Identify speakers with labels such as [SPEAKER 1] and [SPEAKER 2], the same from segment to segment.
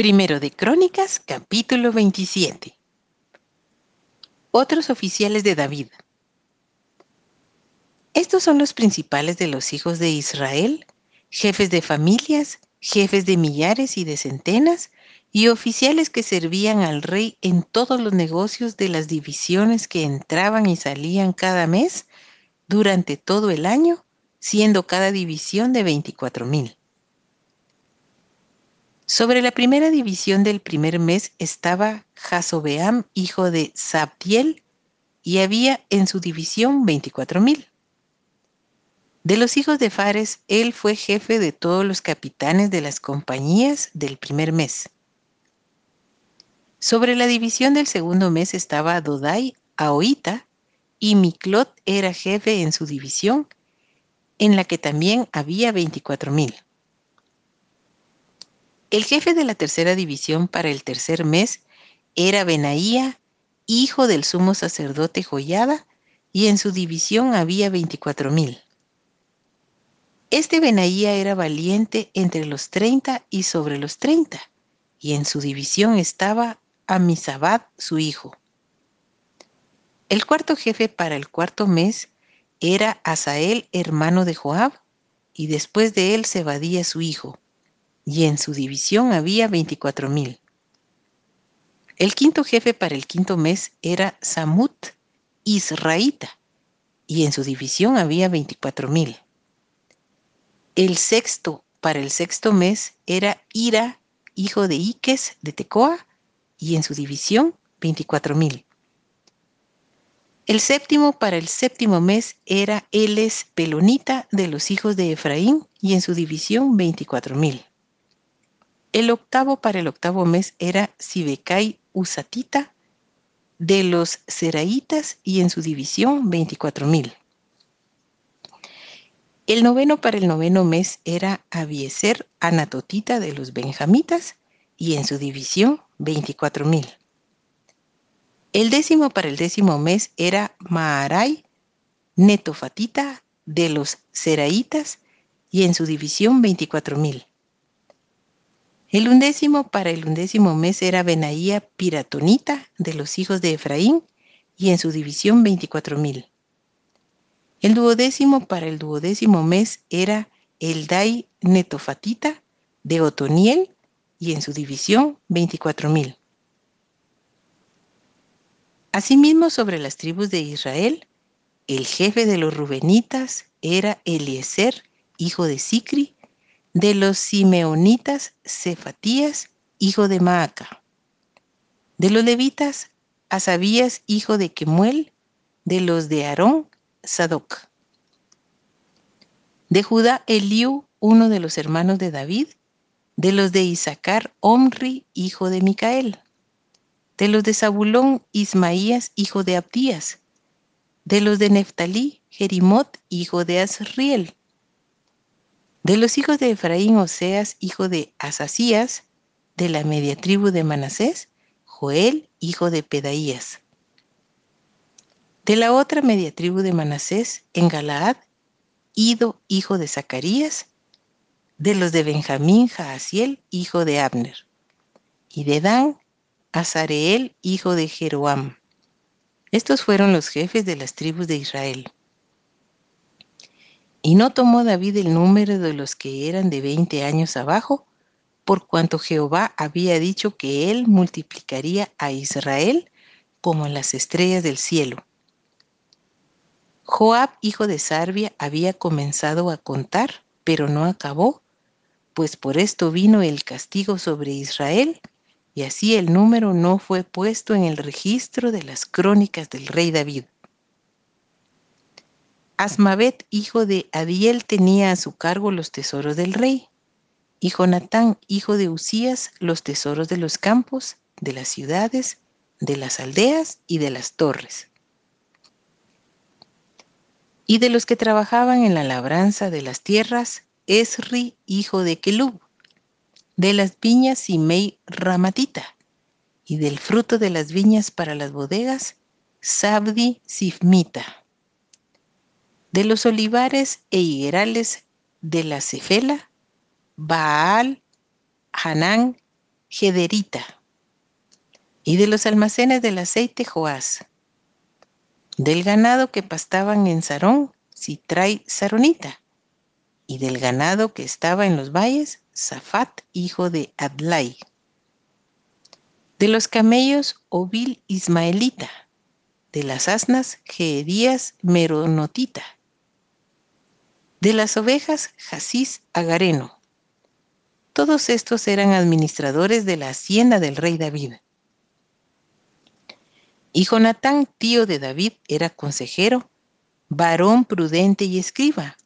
[SPEAKER 1] Primero de Crónicas, capítulo 27. Otros oficiales de David. Estos son los principales de los hijos de Israel, jefes de familias, jefes de millares y de centenas, y oficiales que servían al rey en todos los negocios de las divisiones que entraban y salían cada mes durante todo el año, siendo cada división de 24 mil. Sobre la primera división del primer mes estaba Jasobeam, hijo de Sabdiel, y había en su división veinticuatro mil. De los hijos de Fares, él fue jefe de todos los capitanes de las compañías del primer mes. Sobre la división del segundo mes estaba Dodai, Aoita, y Miklot era jefe en su división, en la que también había veinticuatro mil. El jefe de la tercera división para el tercer mes era Benaía, hijo del sumo sacerdote Joyada, y en su división había veinticuatro mil. Este Benaía era valiente entre los treinta y sobre los treinta, y en su división estaba Amisabad, su hijo. El cuarto jefe para el cuarto mes era Asael, hermano de Joab, y después de él Zebadía, su hijo y en su división había 24 mil. El quinto jefe para el quinto mes era Samut Israita, y en su división había 24 mil. El sexto para el sexto mes era Ira, hijo de Iques de Tecoa, y en su división 24 mil. El séptimo para el séptimo mes era Eles Pelonita de los hijos de Efraín, y en su división 24 mil. El octavo para el octavo mes era Sibecai Usatita de los Seraitas y en su división 24 mil. El noveno para el noveno mes era Abieser Anatotita de los Benjamitas y en su división 24 mil. El décimo para el décimo mes era Maarai Netofatita de los Seraitas y en su división 24 mil. El undécimo para el undécimo mes era Benaía Piratonita de los hijos de Efraín y en su división veinticuatro mil. El duodécimo para el duodécimo mes era Eldai Netofatita de Otoniel y en su división veinticuatro mil. Asimismo, sobre las tribus de Israel, el jefe de los rubenitas era Eliezer, hijo de Sicri, de los simeonitas, Cefatías, hijo de Maaca. De los levitas, Asabías, hijo de Kemuel. De los de Aarón, Sadoc. De Judá, Eliú, uno de los hermanos de David. De los de Isaacar, Omri, hijo de Micael. De los de Zabulón, Ismaías, hijo de Abdías. De los de Neftalí, Jerimot, hijo de Asriel de los hijos de Efraín, Oseas, hijo de Asasías, de la media tribu de Manasés, Joel, hijo de Pedaías. De la otra media tribu de Manasés, en Galaad, Ido, hijo de Zacarías, de los de Benjamín, Jaasiel, hijo de Abner, y de Dan, Azareel, hijo de Jeroam. Estos fueron los jefes de las tribus de Israel. Y no tomó David el número de los que eran de veinte años abajo, por cuanto Jehová había dicho que él multiplicaría a Israel como las estrellas del cielo. Joab, hijo de Sarbia, había comenzado a contar, pero no acabó, pues por esto vino el castigo sobre Israel, y así el número no fue puesto en el registro de las crónicas del rey David. Asmavet, hijo de Adiel, tenía a su cargo los tesoros del rey, y Jonatán, hijo de Usías, los tesoros de los campos, de las ciudades, de las aldeas y de las torres. Y de los que trabajaban en la labranza de las tierras, Esri, hijo de Kelub, de las viñas Simei Ramatita, y del fruto de las viñas para las bodegas, Sabdi Sifmita de los olivares e higuerales de la Cefela, Baal, Hanán, Gederita. Y de los almacenes del aceite, Joás. Del ganado que pastaban en Sarón, Sitrai Saronita. Y del ganado que estaba en los valles, Safat, hijo de Adlai. De los camellos, Ovil Ismaelita. De las asnas, Geedías Meronotita. De las ovejas, Jasís Agareno. Todos estos eran administradores de la hacienda del rey David. Y Jonatán, tío de David, era consejero, varón prudente y escriba.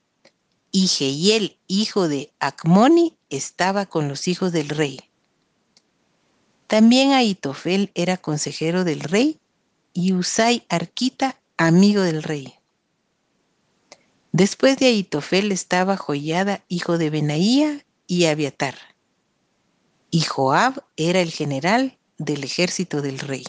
[SPEAKER 1] Y Jehiel, hijo de Acmoni, estaba con los hijos del rey. También Aitofel era consejero del rey y Usai Arquita, amigo del rey. Después de Aitofel estaba Joyada, hijo de Benaía, y Abiatar. Y Joab era el general del ejército del rey.